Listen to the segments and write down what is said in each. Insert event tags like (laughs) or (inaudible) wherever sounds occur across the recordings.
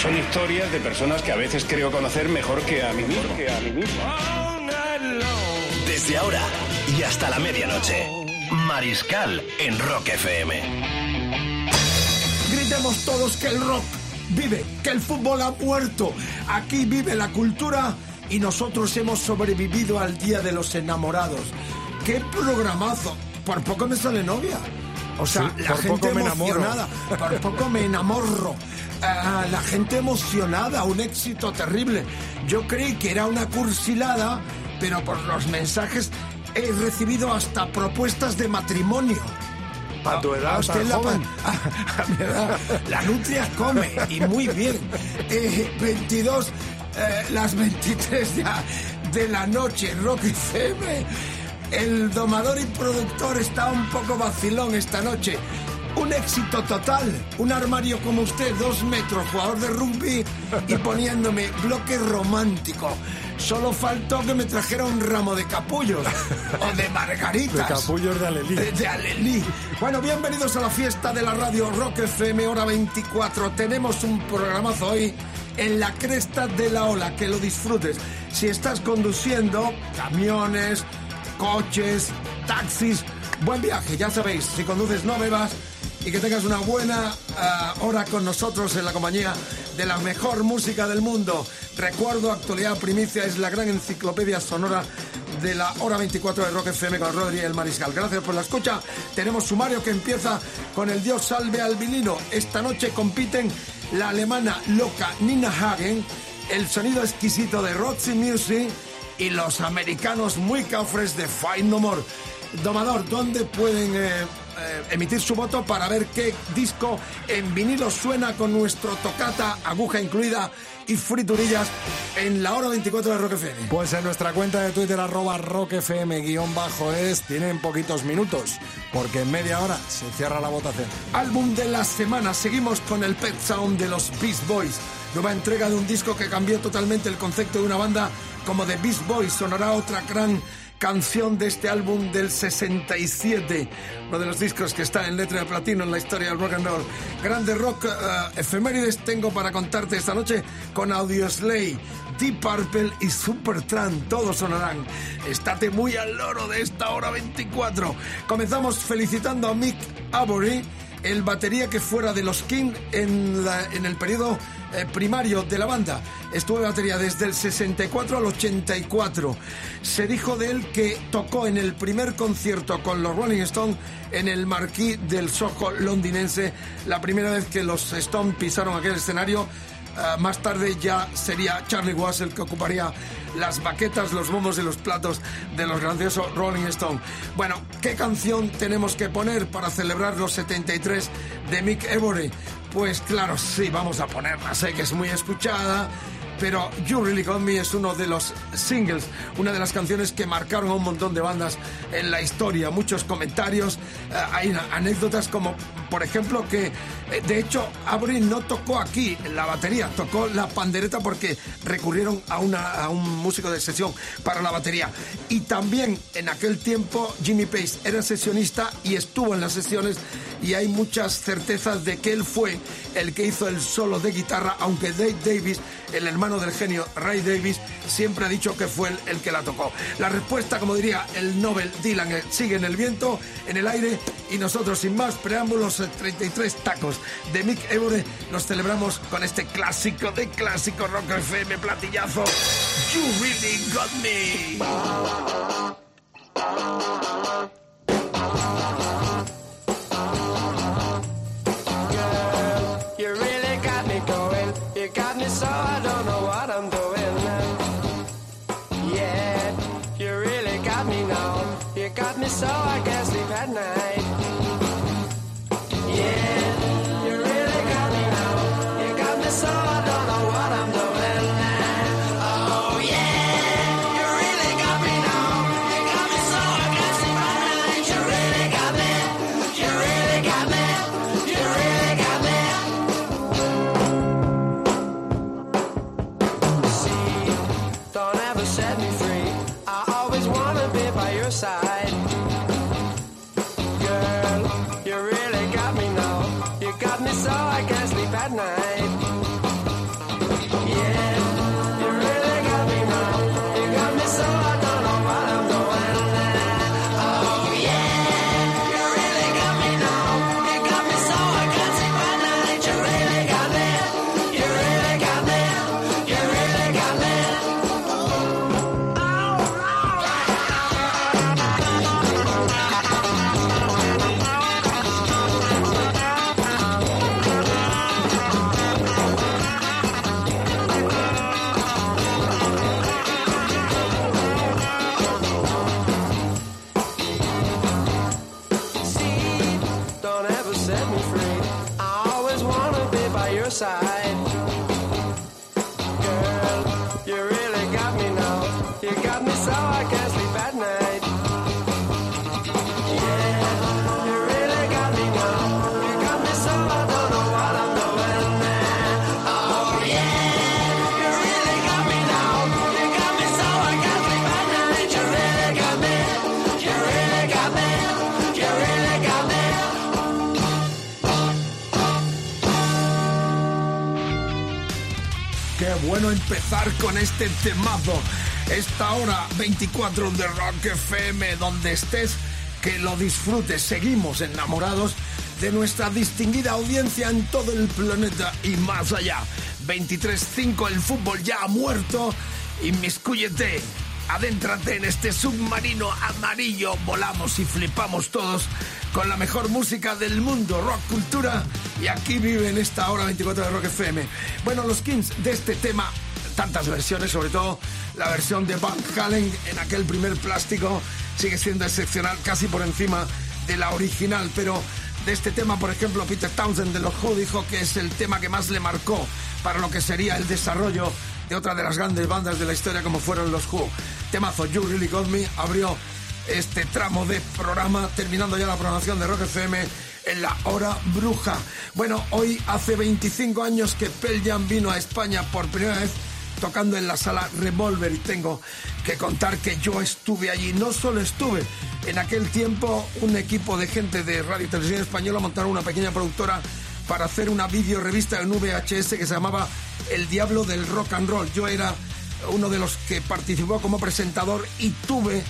Son historias de personas que a veces creo conocer mejor que a mí mismo. Que a mí mismo. Desde ahora y hasta la medianoche. Mariscal en Rock FM. Gritemos todos que el rock vive, que el fútbol ha muerto. Aquí vive la cultura y nosotros hemos sobrevivido al Día de los Enamorados. ¡Qué programazo! Por poco me sale novia. O sea, Sí, la gente emocionada. Por poco me enamorro. Ah, la gente emocionada, un éxito terrible. Yo creí que era una cursilada, pero por los mensajes he recibido hasta propuestas de matrimonio. A tu edad, A usted la, joven. a, (laughs) a mi edad, la nutria come y muy bien. Eh, 22, eh, las 23 ya de la noche, Rock FM. El domador y productor está un poco vacilón esta noche. Un éxito total. Un armario como usted, dos metros, jugador de rugby y (laughs) poniéndome bloque romántico. Solo faltó que me trajera un ramo de capullos o de (laughs) margaritas. De capullos de Alelí. De, de Alelí. Bueno, bienvenidos a la fiesta de la radio Rock FM, hora 24. Tenemos un programazo hoy en la cresta de la ola, que lo disfrutes. Si estás conduciendo, camiones, coches, taxis, buen viaje, ya sabéis, si conduces no bebas y que tengas una buena ah, hora con nosotros en la compañía de la mejor música del mundo. Recuerdo, actualidad primicia, es la gran enciclopedia sonora de la hora 24 de Rock FM con Rodri el Mariscal. Gracias por la escucha. Tenemos sumario que empieza con el Dios salve al vinilo. Esta noche compiten la alemana loca Nina Hagen, el sonido exquisito de Roxy Music y los americanos muy cafres de Fight No More. Domador, ¿dónde pueden eh, eh, emitir su voto para ver qué disco en vinilo suena con nuestro tocata, aguja incluida y friturillas en la hora 24 de Rock FM? Pues en nuestra cuenta de Twitter, arroba rockfm guion bajo es, tienen poquitos minutos, porque en media hora se cierra la votación. Álbum de la semana. Seguimos con el Pet Sound de los Beast Boys. Nueva entrega de un disco que cambió totalmente el concepto de una banda como The Beast Boys. Sonará otra gran canción de este álbum del 67. Uno de los discos que está en letra de platino en la historia del rock and roll. Grande rock eh, efemérides tengo para contarte esta noche con Audio Slay. Deep Purple y Supertramp, todos sonarán. Estate muy al loro de esta hora 24. Comenzamos felicitando a Mick Avery, el batería que fuera de los King en, el periodo eh, primario de la banda. Estuvo en batería desde el 64 al 84. Se dijo de él que tocó en el primer concierto con los Rolling Stones en el marquí del Soho londinense, la primera vez que los Stones pisaron aquel escenario. Ah, más tarde ya sería Charlie Watts el que ocuparía las baquetas, los bombos y los platos de los grandiosos Rolling Stone. Bueno, ¿qué canción tenemos que poner para celebrar los 73 de Mick Avery? Pues claro, sí, vamos a ponerla. Sé que es muy escuchada, pero You Really Got Me es uno de los singles, una de las canciones que marcaron a un montón de bandas en la historia. Muchos comentarios, eh, hay anécdotas como, por ejemplo, que eh, de hecho Avery no tocó aquí la batería, tocó la pandereta porque recurrieron a, una, a un músico de sesión para la batería. Y también en aquel tiempo Jimmy Page era sesionista y estuvo en las sesiones y hay muchas certezas de que él fue el que hizo el solo de guitarra, aunque Dave Davis, el hermano del genio Ray Davis, siempre ha dicho que fue él el que la tocó. La respuesta, como diría el Nobel Dylan, sigue en el viento, en el aire, y nosotros sin más preámbulos, eh, 33 tacos de Mick Avery, los celebramos con este clásico de clásico Rock FM platillazo. You really got me. Con este temazo. Esta hora 24 de Rock FM, donde estés, que lo disfrutes. Seguimos enamorados de nuestra distinguida audiencia en todo el planeta y más allá. 23.5, el fútbol ya ha muerto. Inmiscúyete, adéntrate en este submarino amarillo. Volamos y flipamos todos con la mejor música del mundo, rock cultura. Y aquí vive en esta hora 24 de Rock FM. Bueno, los Kings de este tema, tantas versiones, sobre todo la versión de Van Halen en aquel primer plástico, sigue siendo excepcional, casi por encima de la original. Pero de este tema, por ejemplo, Peter Townsend de los Who dijo que es el tema que más le marcó para lo que sería el desarrollo de otra de las grandes bandas de la historia como fueron los Who. Temazo You Really Got Me abrió este tramo de programa, terminando ya la programación de Rock FM en la hora bruja. Bueno, hoy hace 25 años que Pearl Jam vino a España por primera vez tocando en la sala Revolver y tengo que contar que yo estuve allí. No solo estuve, en aquel tiempo un equipo de gente de Radio y Televisión Española montaron una pequeña productora para hacer una video revista en VHS que se llamaba El Diablo del Rock and Roll. Yo era uno de los que participó como presentador y tuve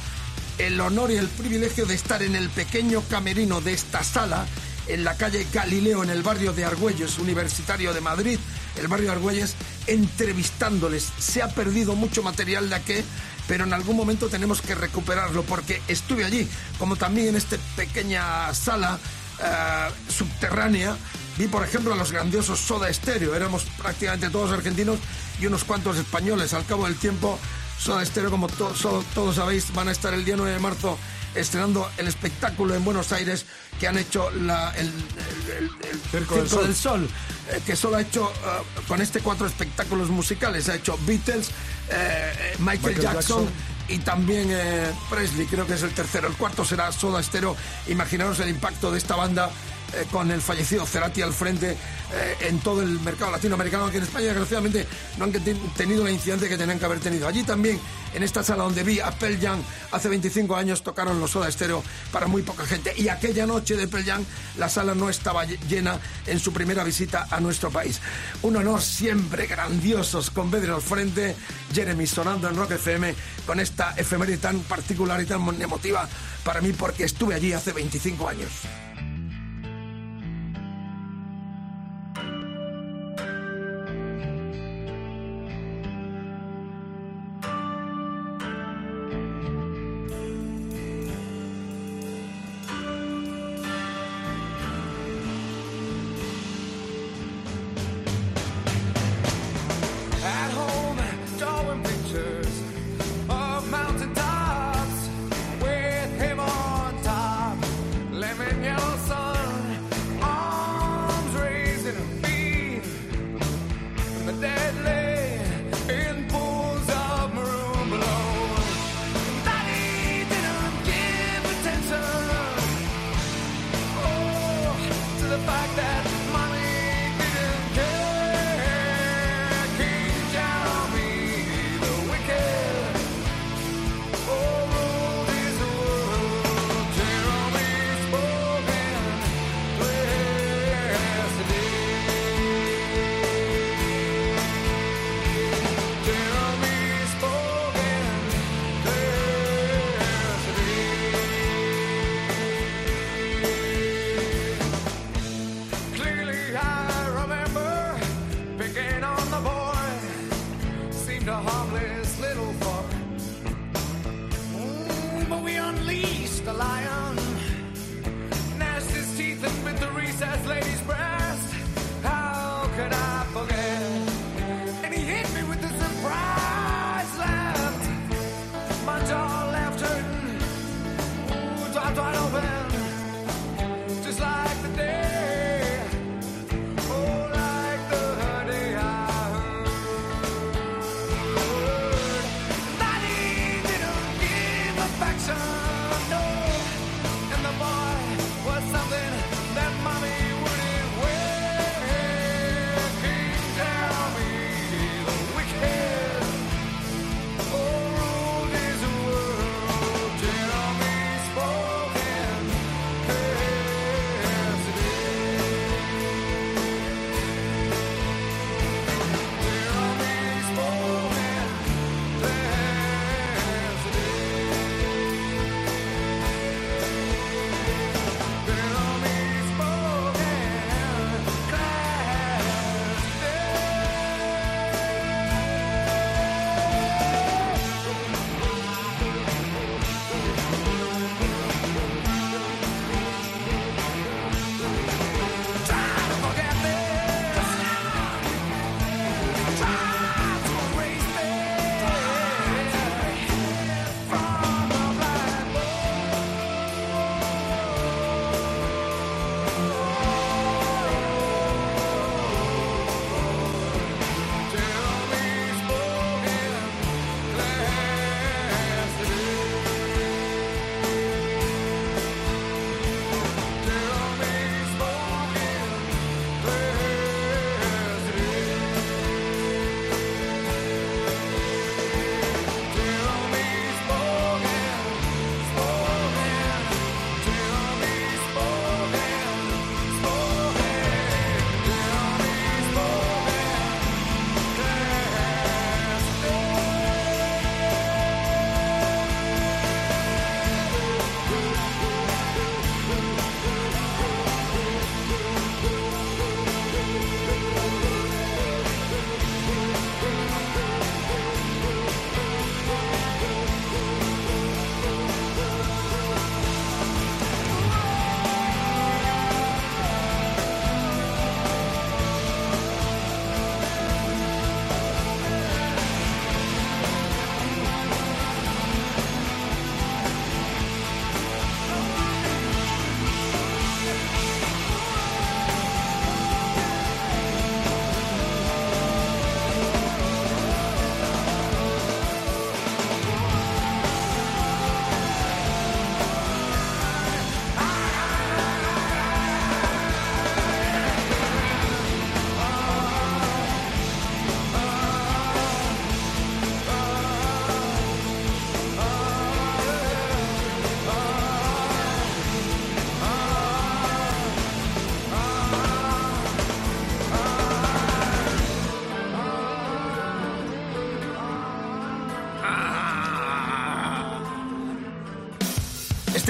el honor y el privilegio de estar en el pequeño camerino de esta sala en la calle Galileo, en el barrio de Argüelles, Universitario de Madrid, el barrio de Argüelles, entrevistándoles. Se ha perdido mucho material de aquel, pero en algún momento tenemos que recuperarlo porque estuve allí, como también en esta pequeña sala eh, subterránea. Vi, por ejemplo, a los grandiosos Soda Stereo. Éramos prácticamente todos argentinos y unos cuantos españoles. Al cabo del tiempo, Soda Stereo, como todos sabéis, van a estar el día 9 de marzo estrenando el espectáculo en Buenos Aires que han hecho la- el, el- el- el Circo del Sol. del Sol, eh, que solo ha hecho eh, con este cuatro espectáculos musicales. Ha hecho Beatles, eh, Michael, Michael Jackson, Jackson. y también eh, Presley, creo que es el tercero. El cuarto será Soda Stereo. Imaginaros el impacto de esta banda eh, con el fallecido Cerati al frente eh, en todo el mercado latinoamericano, que en España desgraciadamente no han ten- tenido la incidencia que tenían que haber tenido. Allí también, en esta sala donde vi a Pearl Jam hace 25 años, tocaron los Soda Stereo para muy poca gente. Y aquella noche de Pearl Jam, la sala no estaba lle- llena en su primera visita a nuestro país. Un honor siempre grandiosos con Pedro al frente, Jeremy sonando en Rock FM, con esta efeméride tan particular y tan emotiva para mí porque estuve allí hace 25 años.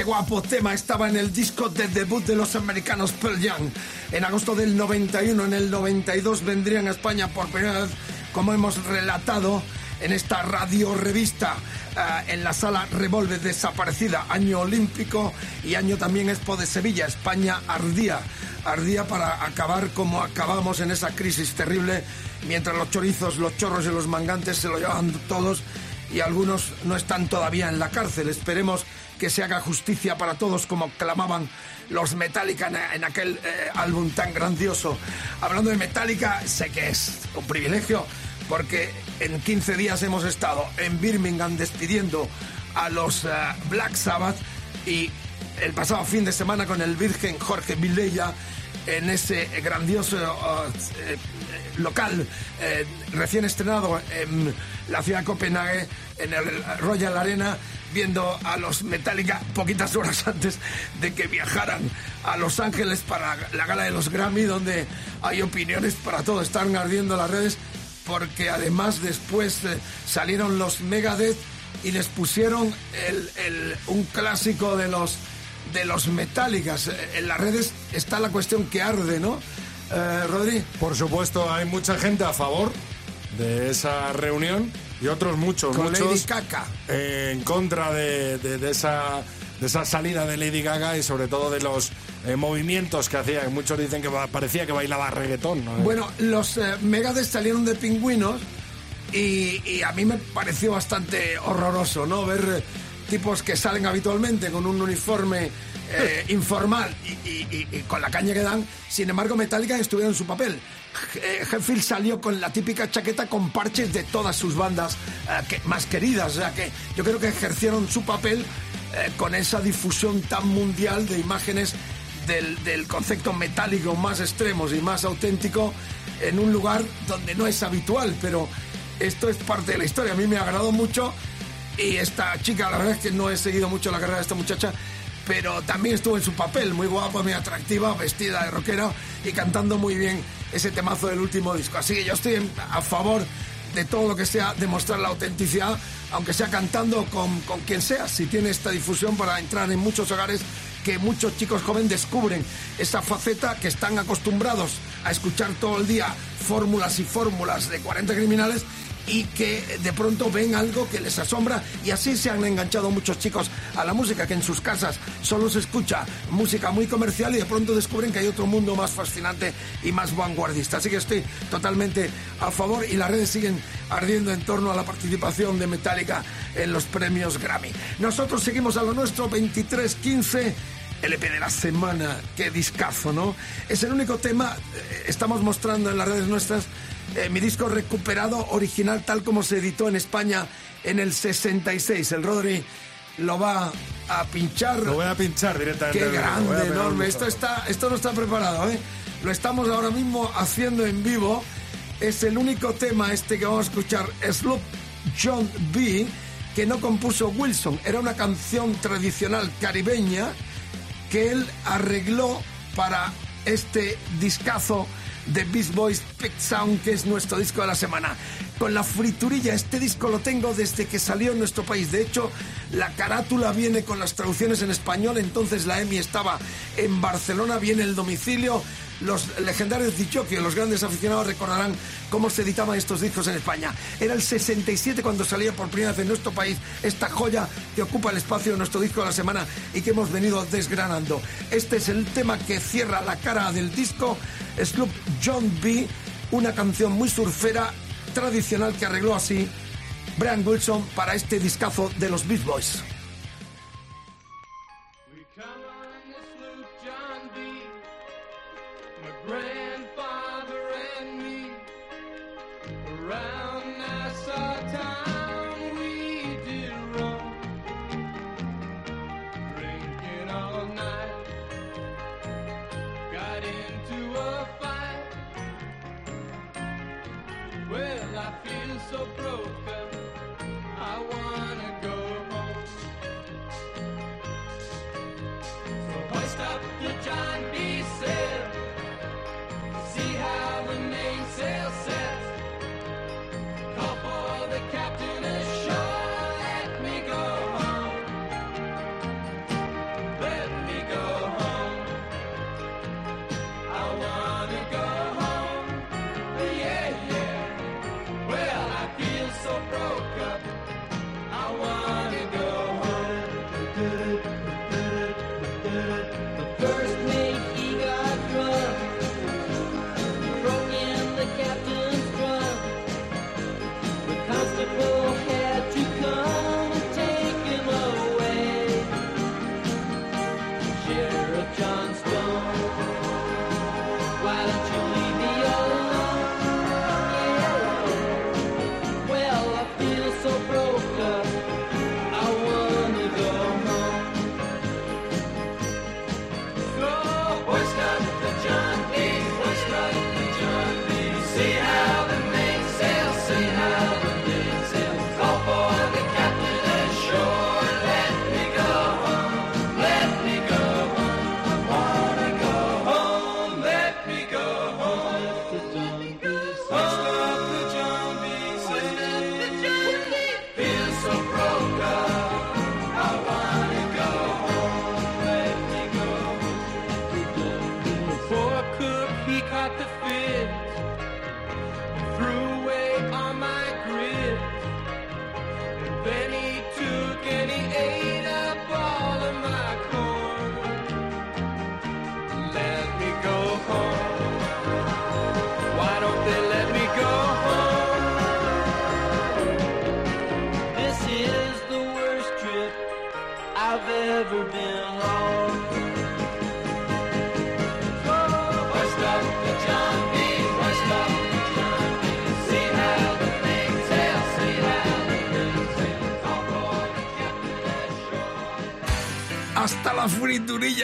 Este guapo tema estaba en el disco de debut de los americanos Pearl Jam. En agosto del 91, en el 92 vendrían a España por primera vez, como hemos relatado en esta radio revista, eh, en la sala Revolve desaparecida, año olímpico y año también Expo de Sevilla. España ardía, ardía para acabar como acabamos en esa crisis terrible, mientras los chorizos, los chorros y los mangantes se lo llevan todos y algunos no están todavía en la cárcel. Esperemos que se haga justicia para todos como clamaban los Metallica en, aquel eh, álbum tan grandioso. Hablando de Metallica, sé que es un privilegio porque en 15 días hemos estado en Birmingham despidiendo a los eh, Black Sabbath y el pasado fin de semana con el Virgen Jorge Vilella en ese grandioso eh, local eh, recién estrenado en la ciudad de Copenhague, en el Royal Arena, viendo a los Metallica poquitas horas (laughs) antes de que viajaran a Los Ángeles para la gala de los Grammy, donde hay opiniones para todo, están ardiendo las redes, porque además después salieron los Megadeth y les pusieron el- el- un clásico de los de los Metallicas. Eh, En las redes está la cuestión que arde, ¿no? Eh, Rodri. Por supuesto, hay mucha gente a favor de esa reunión y otros muchos, Con muchos Lady Caca. eh, en contra de, de- de esa, de esa salida de Lady Gaga y sobre todo de los eh, movimientos que hacía. Muchos dicen que parecía que bailaba reggaetón. ¿no? Bueno, los eh, Megadeth salieron de pingüinos y, y a mí me pareció bastante horroroso, ¿no? Ver tipos que salen habitualmente con un uniforme eh, informal y, y- y- y con la caña que dan. Sin embargo, Metallica estuvieron en su papel. Eh, Hetfield salió con la típica chaqueta con parches de todas sus bandas eh, que- más queridas. O sea que yo creo que ejercieron su papel eh, con esa difusión tan mundial de imágenes del, del concepto metálico más extremos y más auténtico en un lugar donde no es habitual, pero esto es parte de la historia. A mí me agradó mucho y esta chica, la verdad es que no he seguido mucho la carrera de esta muchacha, pero también estuvo en su papel, muy guapa, muy atractiva, vestida de rockera y cantando muy bien ese temazo del último disco. Así que yo estoy a favor de todo lo que sea demostrar la autenticidad, aunque sea cantando con, con quien sea, si tiene esta difusión para entrar en muchos hogares que muchos chicos jóvenes descubren esa faceta que están acostumbrados a escuchar todo el día fórmulas y fórmulas de 40 criminales y que de pronto ven algo que les asombra y así se han enganchado muchos chicos a la música que en sus casas solo se escucha música muy comercial y de pronto descubren que hay otro mundo más fascinante y más vanguardista. Así que estoy totalmente a favor y las redes siguen ardiendo en torno a la participación de Metallica en los premios Grammy. Nosotros seguimos a lo nuestro 23-15. LP de la semana, qué discazo, ¿no? Es el único tema, eh, estamos mostrando en las redes nuestras eh, mi disco recuperado original tal como se editó en España en el 66. El Rodri lo va a pinchar. Lo voy a pinchar directamente. Qué grande, enorme. Esto está, esto no está preparado, ¿eh? Lo estamos ahora mismo haciendo en vivo. Es el único tema este que vamos a escuchar, Sloop John B, que no compuso Wilson. Era una canción tradicional caribeña que él arregló para este discazo de Beast Boys Big Sound, que es nuestro disco de la semana. Con la friturilla, este disco lo tengo desde que salió en nuestro país. De hecho, la carátula viene con las traducciones en español, entonces la EMI estaba en Barcelona, viene el domicilio. Los legendarios Dichokio, los grandes aficionados recordarán cómo se editaban estos discos en España. Era el 67 cuando salía por primera vez en nuestro país esta joya que ocupa el espacio de nuestro disco de la semana y que hemos venido desgranando. Este es el tema que cierra la cara del disco, Sloop John B, una canción muy surfera, tradicional que arregló así Brian Wilson para este discazo de los Beast Boys. praise.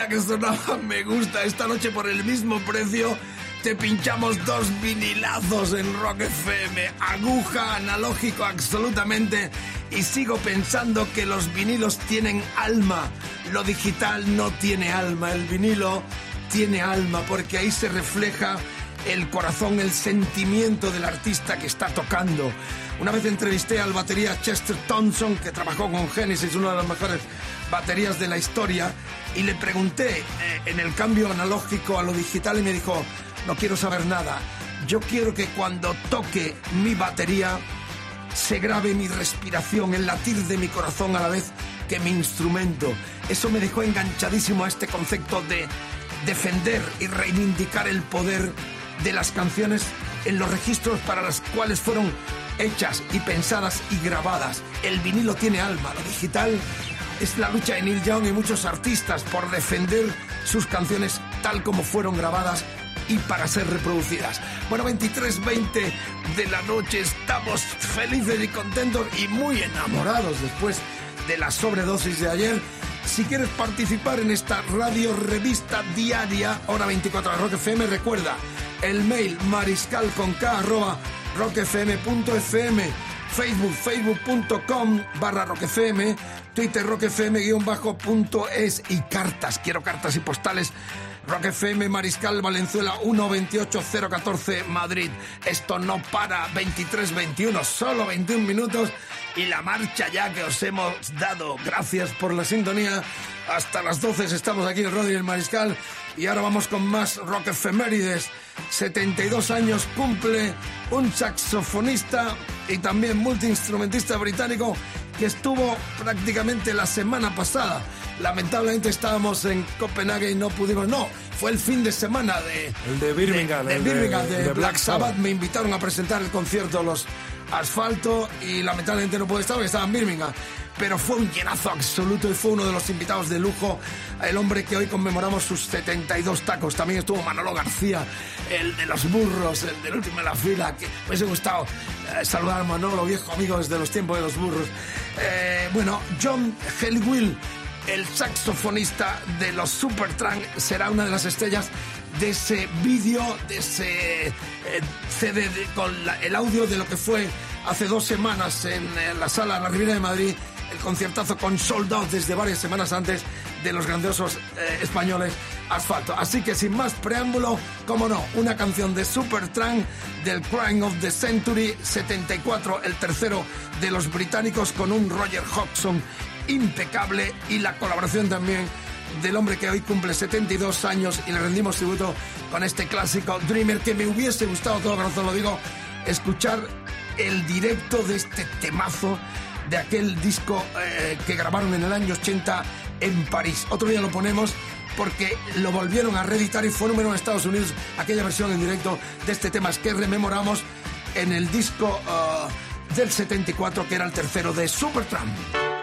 Que sonaba me gusta. Esta noche por el mismo precio te pinchamos dos vinilazos en Rock FM. Aguja, analógico absolutamente. Y sigo pensando que los vinilos tienen alma. Lo digital no tiene alma. El vinilo tiene alma porque ahí se refleja el corazón, el sentimiento del artista que está tocando. Una vez entrevisté al batería Chester Thompson, que trabajó con Genesis, una de las mejores baterías de la historia, y le pregunté eh, en el cambio analógico a lo digital y me dijo, no quiero saber nada, yo quiero que cuando toque mi batería se grabe mi respiración, el latir de mi corazón a la vez que mi instrumento. Eso me dejó enganchadísimo a este concepto de defender y reivindicar el poder de las canciones en los registros para los cuales fueron hechas y pensadas y grabadas. El vinilo tiene alma, lo digital es la lucha de Neil Young y muchos artistas por defender sus canciones tal como fueron grabadas y para ser reproducidas. Bueno, 23.20 de la noche, estamos felices y contentos y muy enamorados después de la sobredosis de ayer. Si quieres participar en esta radio revista diaria, hora 24 de Rock FM, recuerda el mail mariscal con k arroba rockfm.fm, Facebook, facebook.com barra rockfm, Twitter rockfm guion bajo punto es y cartas, quiero cartas y postales. Rock FM Mariscal Valenzuela 128014 Madrid. Esto no para 23-21, solo 21 minutos y la marcha ya que os hemos dado. Gracias por la sintonía. Hasta las 12 estamos aquí en El Mariscal y ahora vamos con más rock efemérides. 72 años cumple un saxofonista y también multiinstrumentista británico que estuvo prácticamente la semana pasada. Lamentablemente estábamos en Copenhague y no pudimos. No, fue el fin de semana de. El de Birmingham, De, de el de- Birmingham, de, Black, Black Sabbath. Sabbath. Me invitaron a presentar el concierto Los Asfalto y lamentablemente no pude estar porque estaba en Birmingham. Pero fue un llenazo absoluto y fue uno de los invitados de lujo. El hombre que hoy conmemoramos sus 72 tacos. También estuvo Manolo García, el de los burros, el del último de la fila. Que me hubiese gustado eh, saludar a Manolo, viejo amigo desde los tiempos de los burros. Eh, bueno, John Helwill el saxofonista de los Supertramp será una de las estrellas de ese vídeo, de ese eh, CD con el audio de lo que fue hace dos semanas en, la sala La Riviera de Madrid, el conciertazo con Sold Out desde varias semanas antes de los grandiosos eh, españoles Asfalto. Así que sin más preámbulo, como no, una canción de Supertramp del Crime of the Century 74, el tercero de los británicos con un Roger Hodgson impecable y la colaboración también del hombre que hoy cumple 72 años y le rendimos tributo con este clásico Dreamer que me hubiese gustado, todo corazón lo digo, escuchar el directo de este temazo de aquel disco eh, que grabaron en el año 80 en París. Otro día lo ponemos porque lo volvieron a reeditar y fue número en Estados Unidos aquella versión en directo de este tema que rememoramos en el disco uh, del 74 que era el tercero de Supertramp.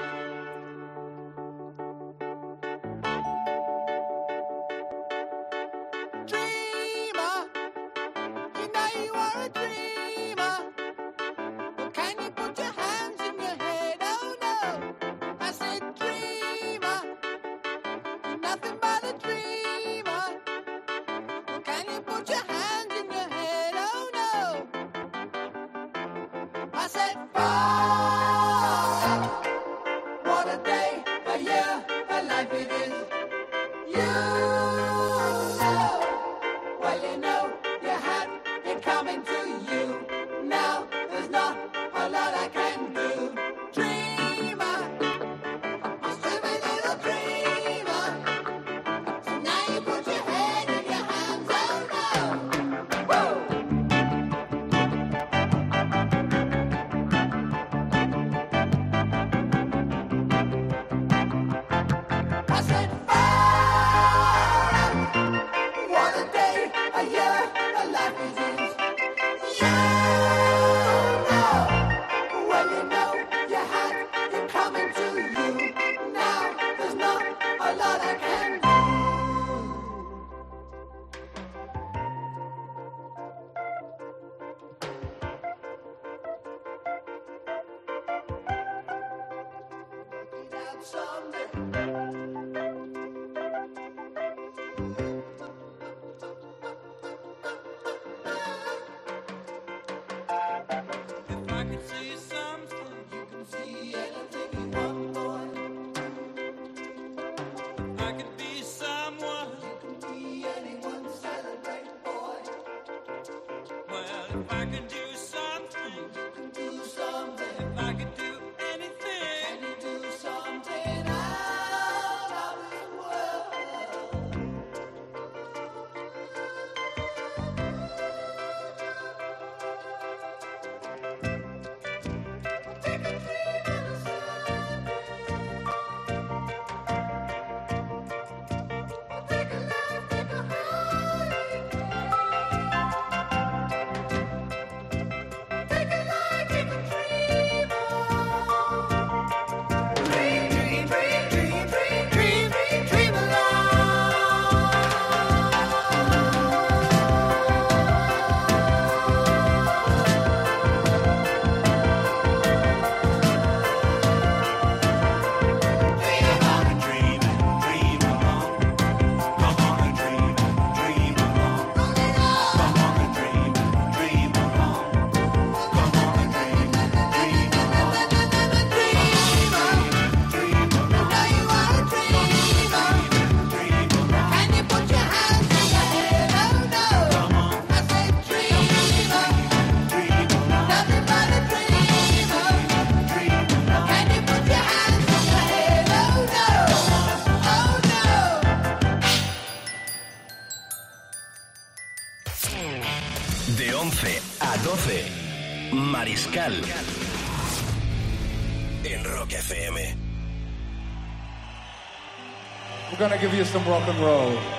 Some rock and roll.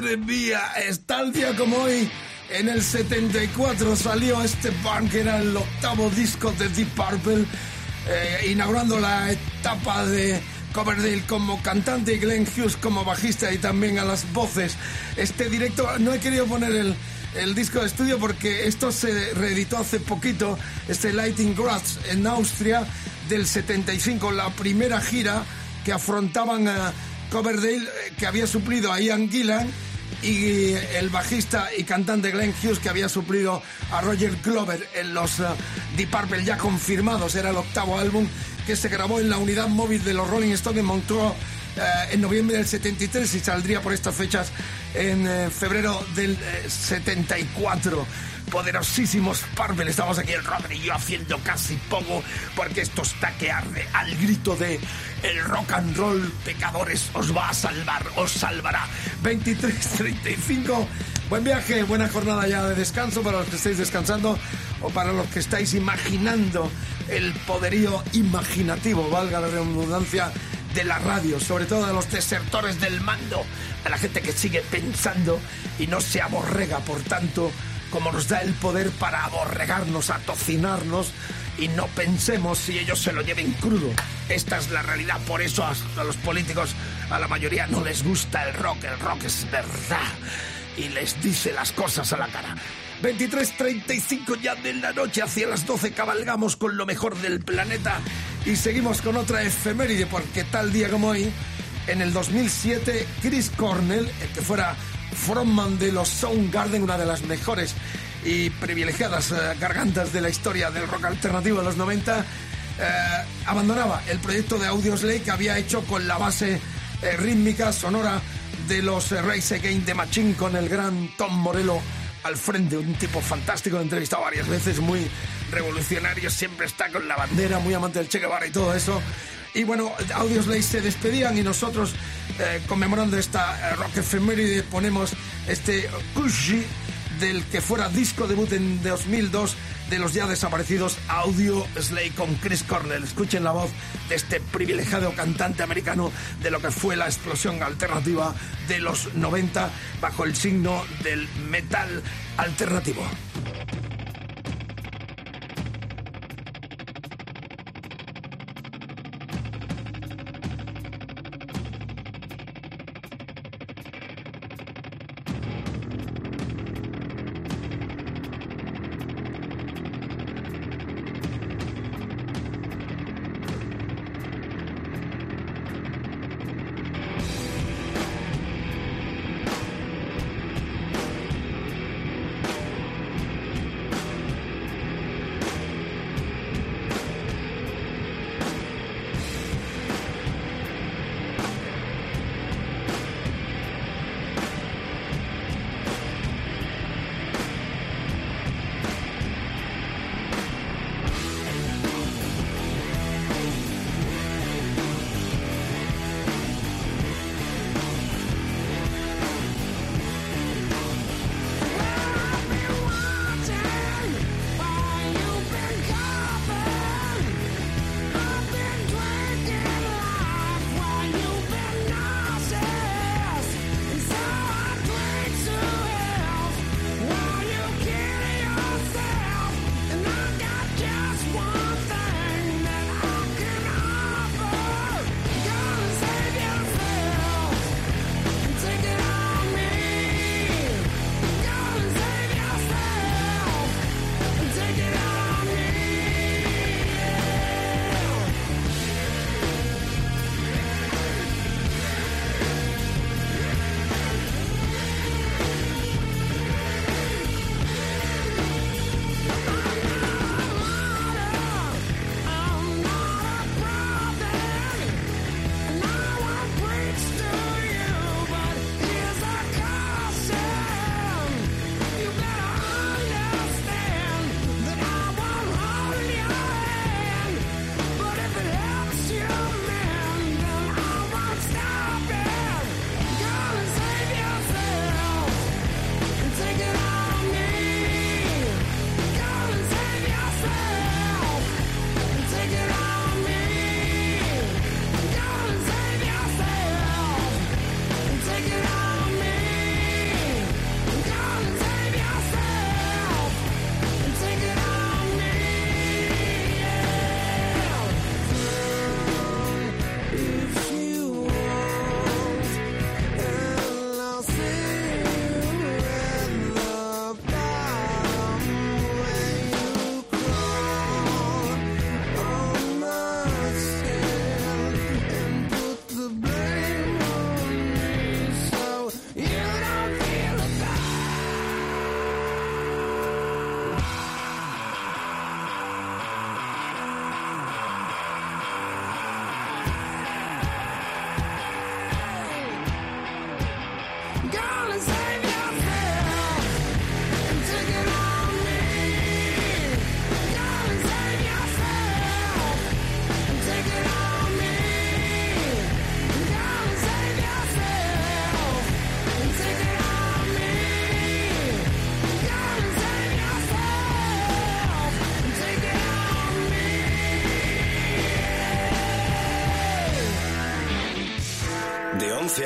Madre mía. Es tal día como hoy. En el 74 salió este band que era el octavo disco de Deep Purple, eh, inaugurando la etapa de Coverdale como cantante y Glenn Hughes como bajista y también a las voces. Este directo, no he querido poner el, el disco de estudio porque esto se reeditó hace poquito, este Lighting Grass en Austria del 75, la primera gira que afrontaban a Coverdale, eh, que había suplido a Ian Gillan, y el bajista y cantante Glenn Hughes, que había suplido a Roger Glover en los eh, Deep Purple ya confirmados. Era el octavo álbum que se grabó en la unidad móvil de los Rolling Stones en Montreux eh, en noviembre del 73 y saldría por estas fechas en eh, febrero del eh, 74 poderosísimos Purple. Estamos aquí el Robert y yo haciendo casi poco porque esto está que arde al grito de el rock and roll, pecadores, os va a salvar, os salvará. 23.35. Buen viaje, buena jornada ya de descanso para los que estáis descansando o para los que estáis imaginando el poderío imaginativo, valga la redundancia, de la radio, sobre todo de los desertores del mando, de la gente que sigue pensando y no se aborrega, por tanto, como nos da el poder para aborregarnos, atocinarnos y no pensemos si ellos se lo lleven crudo. Esta es la realidad, por eso a, a los políticos, a la mayoría no les gusta el rock, el rock es verdad y les dice las cosas a la cara. 23.35 ya de la noche, hacia las 12 cabalgamos con lo mejor del planeta y seguimos con otra efeméride, porque tal día como hoy, en el 2007, Chris Cornell, el que fuera frontman de los Soundgarden, una de las mejores y privilegiadas eh, gargantas de la historia del rock alternativo de los 90, eh, abandonaba el proyecto de Audioslave que había hecho con la base eh, rítmica, sonora de los Race Again de Machín con el gran Tom Morello al frente, un tipo fantástico, lo he entrevistado varias veces, muy revolucionario, siempre está con la bandera, muy amante del Che Guevara y todo eso. Y bueno, Audioslave se despedían y nosotros, eh, conmemorando esta eh, rock efeméride, ponemos este Kushi del que fuera disco debut en 2002 de los ya desaparecidos Audio Slay con Chris Cornell. Escuchen la voz de este privilegiado cantante americano de lo que fue la explosión alternativa de los 90 bajo el signo del metal alternativo.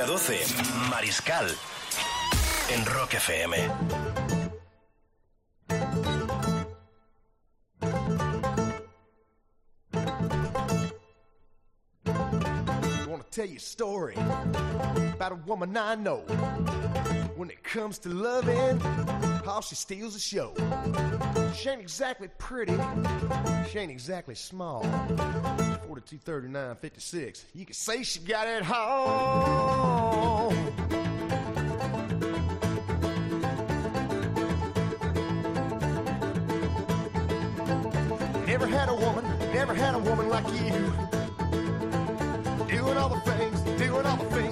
A 12, Mariscal. En Rock FM. I want to tell you a story about a woman I know. When it comes to loving, how she steals the show. She ain't exactly pretty, she ain't exactly small. 42, 39, 56. You can say she got it home. Never had a woman, never had a woman like you. Doing all the things, doing all the things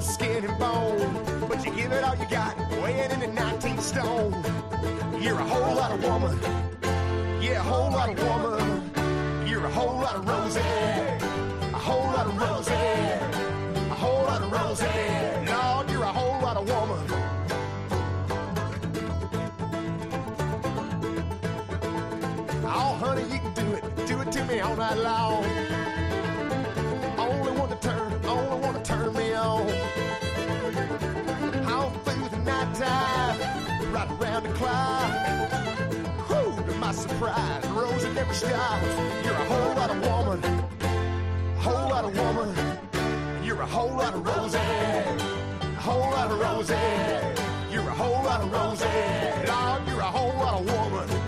skin and bone, but you give it all you got, weighing in at 19 stone. You're a whole lot of woman, yeah, a whole lot of woman. You're a whole lot of Rosie, a whole lot of Rosie, a whole lot of Rosie. Lord, you're a whole lot of woman. Oh, honey, you can do it. Do it to me all night long. My surprise, Rosie never stops. You're a whole lot of woman, a whole lot of woman. You're a whole lot of Rosie, a whole lot of Rosie. You're a whole lot of Rosie. Lord, you're a whole lot of woman.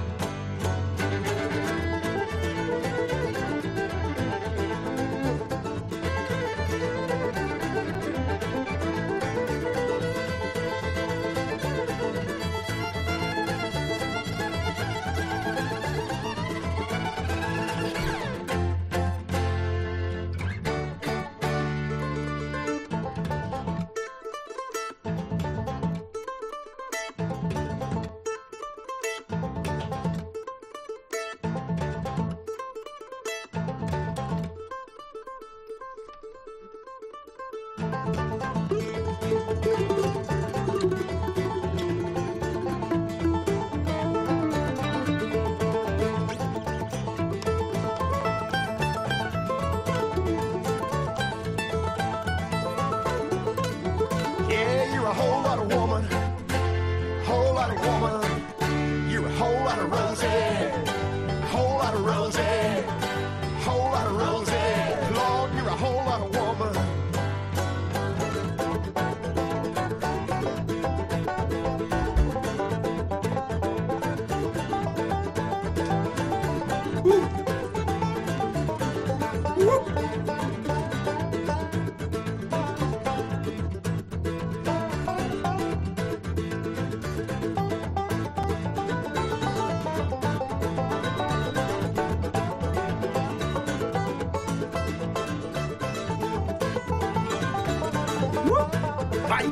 (laughs)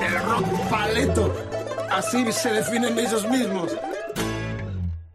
El rock paleto. Así se definen ellos mismos.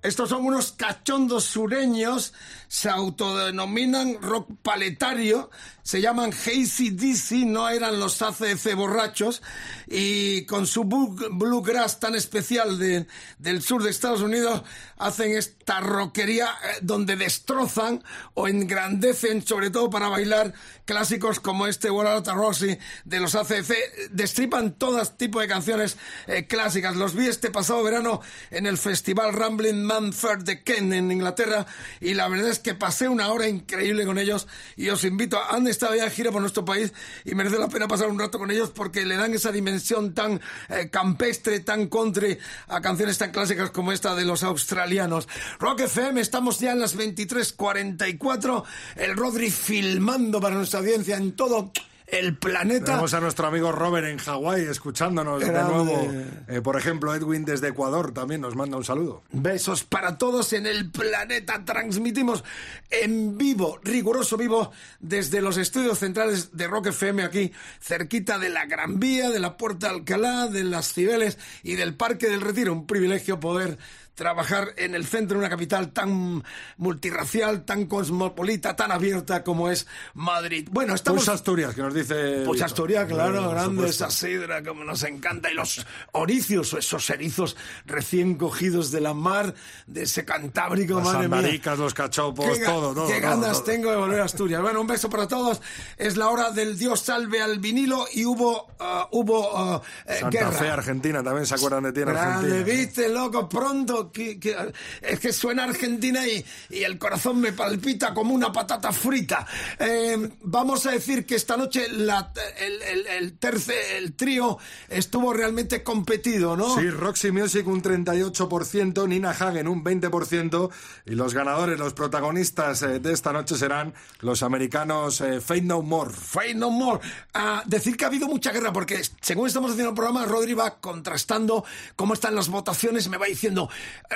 Estos son unos cachondos sureños, se autodenominan rock paletario, se llaman Hazy DC, no eran los ACC borrachos, y con su blu- bluegrass tan especial de- del sur de Estados Unidos, hacen esta rockería eh, donde destrozan o engrandecen, sobre todo para bailar, clásicos como este Walata Rossi de los ACC, destripan todo tipo de canciones eh, clásicas. Los vi este pasado verano en el festival Rambling Man Fair de Kent en Inglaterra y la verdad es que pasé una hora increíble con ellos y os invito, a, han ya en gira por nuestro país y merece la pena pasar un rato con ellos porque le dan esa dimensión tan eh, campestre, tan country a canciones tan clásicas como esta de los australianos. Rock FM, estamos ya en las 23.44, el Rodri filmando para nuestra audiencia en todo el planeta. Tenemos a nuestro amigo Robert en Hawái escuchándonos de nuevo. Eh, por ejemplo, Edwin desde Ecuador también nos manda un saludo. Besos para todos en el planeta. Transmitimos en vivo, riguroso vivo, desde los estudios centrales de Rock FM aquí, cerquita de la Gran Vía, de la Puerta Alcalá, de las Cibeles y del Parque del Retiro. Un privilegio poder trabajar en el centro de una capital tan multirracial, tan cosmopolita, tan abierta como es Madrid. Bueno, estamos... Push Asturias, que nos dice. Pues. Asturias, claro, grande esa sidra, como nos encanta. Y los oricios, esos erizos recién cogidos de la mar, de ese Cantábrico, Las madre mía. andaricas, los cachopos, Qué, todo, todo. qué todo, ganas todo. tengo de volver a Asturias. Bueno, un beso para todos. Es la hora del Dios salve al vinilo y hubo, ah, hubo eh, Santa guerra. Fe, Argentina, también se acuerdan de ti en Grande, Argentina. viste, loco, pronto, que, que- es que suena Argentina y, y el corazón me palpita como una patata frita. Eh, vamos a decir que esta noche la- el, el, el terce- el trío estuvo realmente competido, ¿no? Sí, Roxy Music un 38%, Nina Hagen un 20% y los ganadores, los protagonistas eh, de esta noche serán los americanos eh, No More. Fate No More. Ah, decir que ha habido mucha guerra, porque según estamos haciendo el programa, Rodri va contrastando cómo están las votaciones, me va diciendo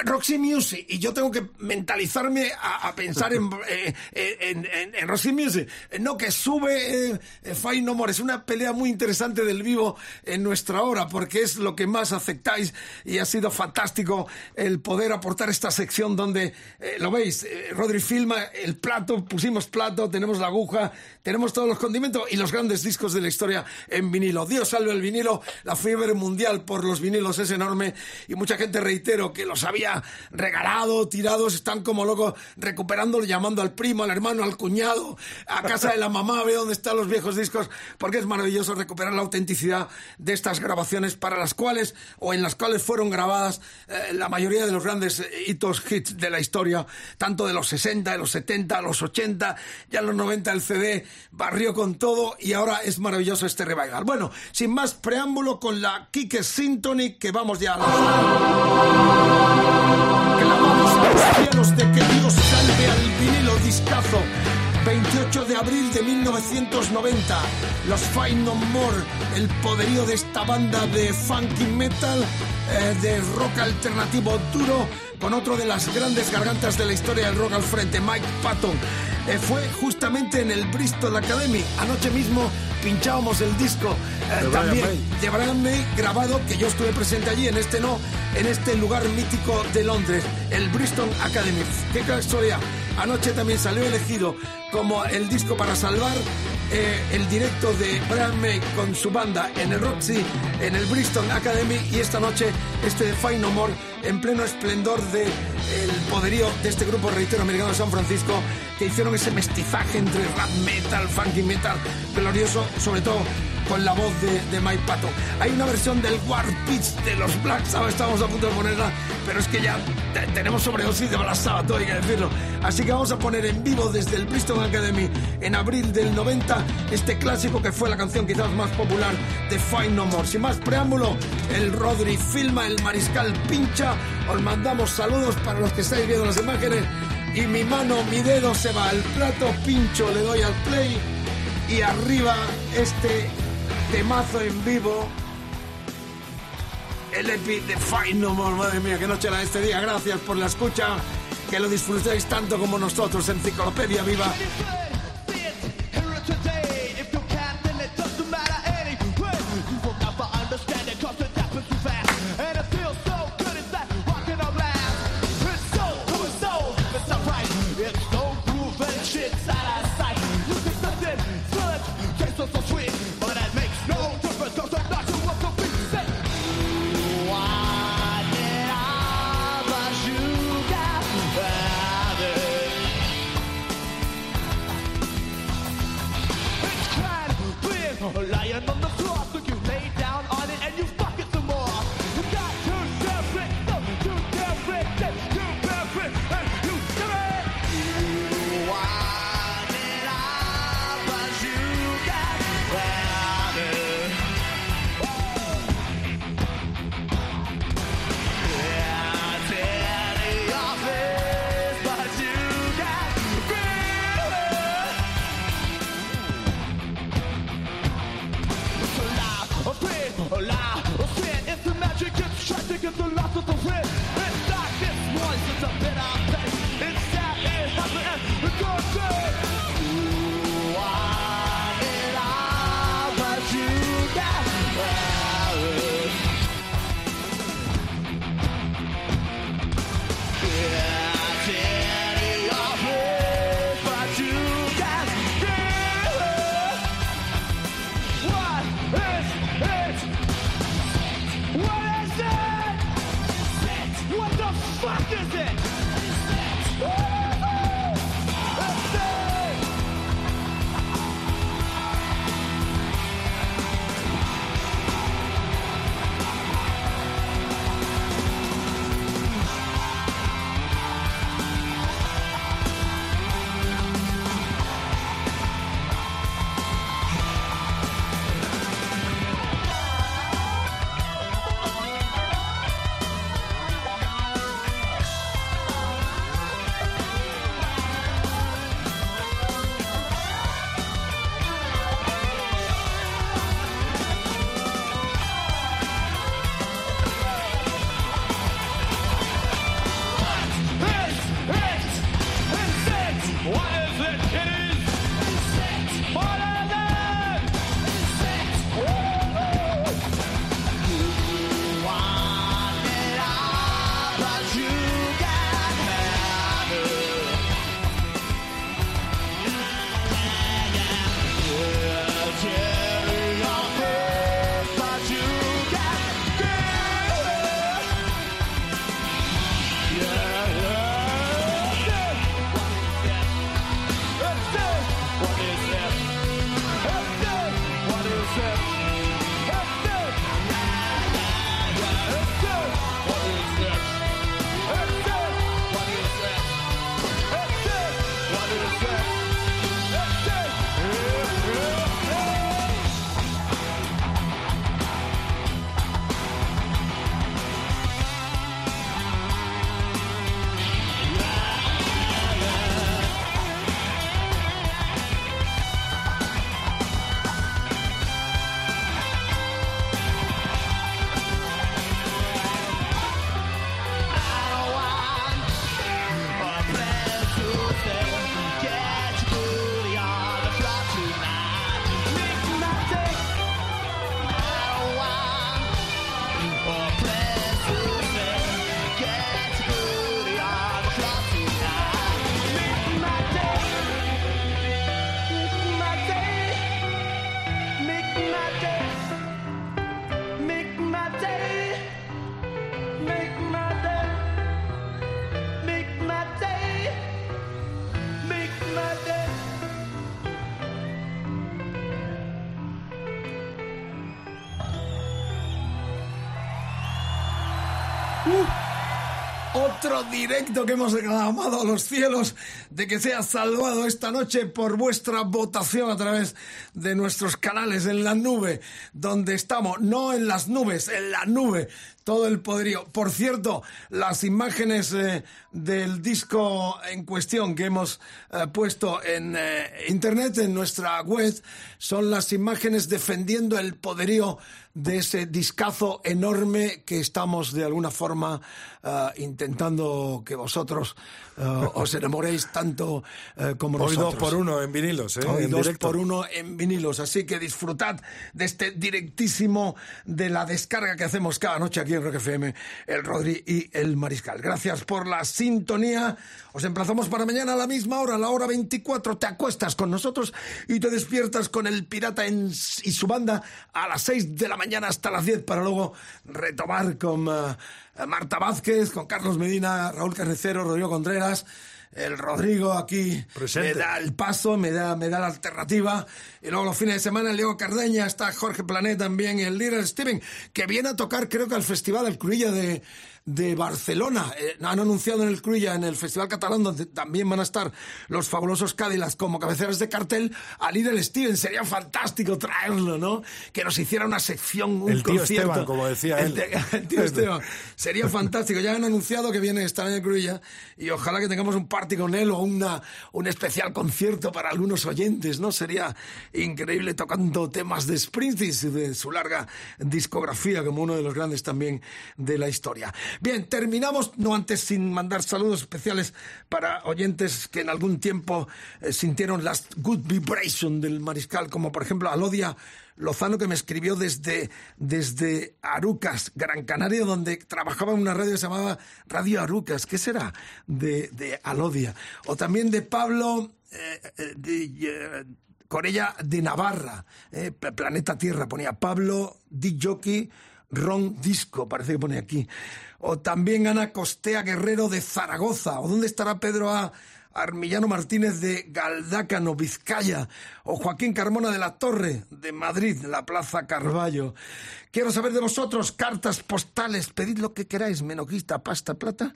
Roxy Music, y yo tengo que mentalizarme a, a pensar en, (laughs) eh, en, en- en Roxy Music. Eh, No, que sube eh, eh, Fate No More. Es una pelea muy interesante del vivo en nuestra hora, porque es lo que más aceptáis y ha sido fantástico el poder aportar esta sección donde, eh, lo veis, eh, Rodri filma el plato, pusimos plato, tenemos la aguja, tenemos todos los condimentos y los grandes discos de la historia en vinilo. Dios salve el vinilo, la fiebre mundial por los vinilos es enorme y mucha gente, reitero, que los había regalado, tirados, están como locos recuperándolo, llamando al primo, al hermano, al cuñado, a casa de la mamá, ve dónde están los viejos discos, porque es maravilloso recuperar la autenticidad de estas grabaciones para las cuales o en las cuales fueron grabadas eh, la mayoría de los grandes eh, hitos, hits de la historia, tanto de los 60, de los 70, los 80, ya en los 90 el CD barrió con todo y ahora es maravilloso este revival. Bueno, sin más preámbulo con la Kike Symphony que vamos ya a la... Los cielos de que Dios salve al vinilo discazo. 28 de abril de 1990, los Fight No More, el poderío de esta banda de funky metal, eh, de rock alternativo duro, con otro de las grandes gargantas de la historia del rock al frente, Mike Patton. Eh, fue justamente en el Bristol Academy. Anoche mismo pinchábamos el disco eh, De también de Brian May grabado, que yo estuve presente allí, en este no, en este lugar mítico de Londres, el Bristol Academy. Qué historia. Anoche también salió elegido como el disco para salvar eh, el directo de Brian May con su banda en el Roxy, en el Bristol Academy. Y esta noche este de Fight No More en pleno esplendor de el poderío de este grupo reitero americano de San Francisco que hicieron ese mestizaje entre rap metal, funky metal, glorioso, sobre todo con la voz de, de Mike Patton. Hay una versión del War Pitch de los Black Sabbath, estamos a punto de ponerla, pero es que ya te- tenemos sobredosis de Black Sabbath, hay que decirlo. Así que vamos a poner en vivo desde el Bristol Academy en abril del 90 este clásico que fue la canción quizás más popular de Fight No More. Sin más preámbulo, el Rodri filma, el Mariscal pincha, os mandamos saludos para los que estáis viendo las imágenes y mi mano, mi dedo se va al plato, pincho, le doy al play y arriba este temazo en vivo. El EPI de Fight No More, madre mía, qué noche era este día. Gracias por la escucha, que lo disfrutéis tanto como nosotros. Enciclopedia Viva. Directo que hemos reclamado a los cielos de que sea salvado esta noche por vuestra votación a través de nuestros canales en la nube, donde estamos, no en las nubes, en la nube, todo el poderío. Por cierto, las imágenes eh, del disco en cuestión que hemos eh, puesto en eh, internet, en nuestra web, son las imágenes defendiendo el poderío de ese discazo enorme que estamos de alguna forma eh, intentando que vosotros eh, os enamoréis tanto eh, como Hoy nosotros. dos por uno en vinilos, ¿eh? Hoy en dos directo. por uno en vinilos. Así que disfrutad de este directísimo de la descarga que hacemos cada noche aquí en Rock FM, el Rodri y el Mariscal. Gracias por la sintonía. Os emplazamos para mañana a la misma hora, a la hora 24. Te acuestas con nosotros y te despiertas con el Pirata en- y su banda a las 6 de la mañana hasta las 10 para luego retomar con eh, Marta Vázquez, con Carlos Medina, Raúl Carnicero, Rodrigo Contreras. El Rodrigo aquí Presente. me da el paso, me da, me da la alternativa. Y luego los fines de semana, el Diego Cardeña, está Jorge Planet también, y el líder Steven, que viene a tocar, creo que al Festival del Cruilla de, de Barcelona. Eh, han anunciado en el Cruilla, en el Festival Catalán, donde también van a estar los fabulosos Cádilas como cabeceras de cartel, al líder Steven. Sería fantástico traerlo, ¿no? Que nos hiciera una sección, un El tío concierto. Esteban, como decía él. (laughs) el tío Esteban. Sería (laughs) fantástico. Ya han anunciado que viene a estar en el Cruilla y ojalá que tengamos un party con él o una, un especial concierto para algunos oyentes, ¿no? Sería increíble tocando temas de Springsteen y de su larga discografía como uno de los grandes también de la historia. Bien, terminamos, no antes sin mandar saludos especiales para oyentes que en algún tiempo eh, sintieron las good vibration del mariscal, como por ejemplo Alodia Lozano que me escribió desde, desde Arucas, Gran Canaria, donde trabajaba en una radio que se llamaba Radio Arucas. ¿Qué será? De, de Alodia. O también de Pablo eh, eh, de, eh, Corella de Navarra, Planeta Tierra, ponía Pablo Di Jockey Ron Disco, parece que pone aquí. O también Ana Costea Guerrero de Zaragoza. ¿O dónde estará Pedro A. Armillano Martínez de Galdácano, Vizcaya, o Joaquín Carmona de la Torre, de Madrid, la Plaza Carballo. Quiero saber de vosotros, cartas postales, pedid lo que queráis, menoquista, pasta, plata.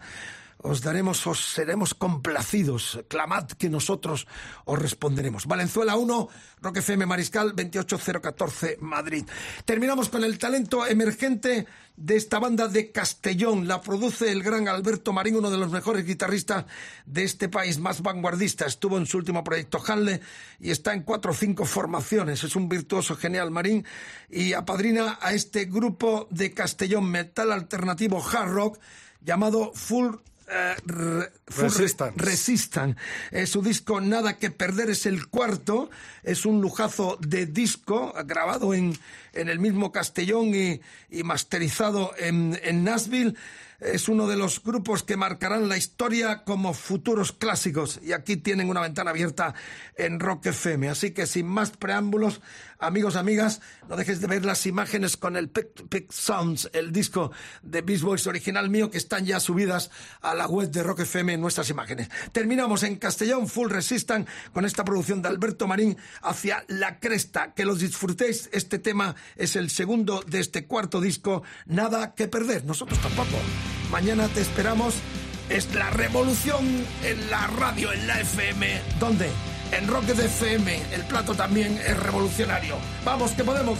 Os daremos, os seremos complacidos. Clamad que nosotros os responderemos. Valenzuela 1, Roque FM Mariscal 28014 Madrid. Terminamos con el talento emergente de esta banda de Castellón. La produce el gran Alberto Marín, uno de los mejores guitarristas de este país, más vanguardista. Estuvo en su último proyecto Hanle y está en cuatro o cinco formaciones. Es un virtuoso genial Marín y apadrina a este grupo de Castellón metal alternativo hard rock llamado Full eh, re- Full Re- Resistance. Resistan. Eh, su disco Nada que Perder es el cuarto. Es un lujazo de disco grabado en, en el mismo Castellón y, y masterizado en, en Nashville. Es uno de los grupos que marcarán la historia como futuros clásicos. Y aquí tienen una ventana abierta en Rock FM. Así que sin más preámbulos, amigos, amigas, no dejes de ver las imágenes con el Pick, Pick Sounds, el disco de Beast Boys original mío, que están ya subidas a la web de Rock FM en nuestras imágenes. Terminamos en Castellón Full Resistan con esta producción de Alberto Marín hacia la cresta. Que los disfrutéis. Este tema es el segundo de este cuarto disco. Nada que perder. Nosotros tampoco. Mañana te esperamos. Es la revolución en la radio, en la FM. ¿Dónde? En Rock de FM. El plato también es revolucionario. Vamos, que podemos.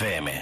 FM.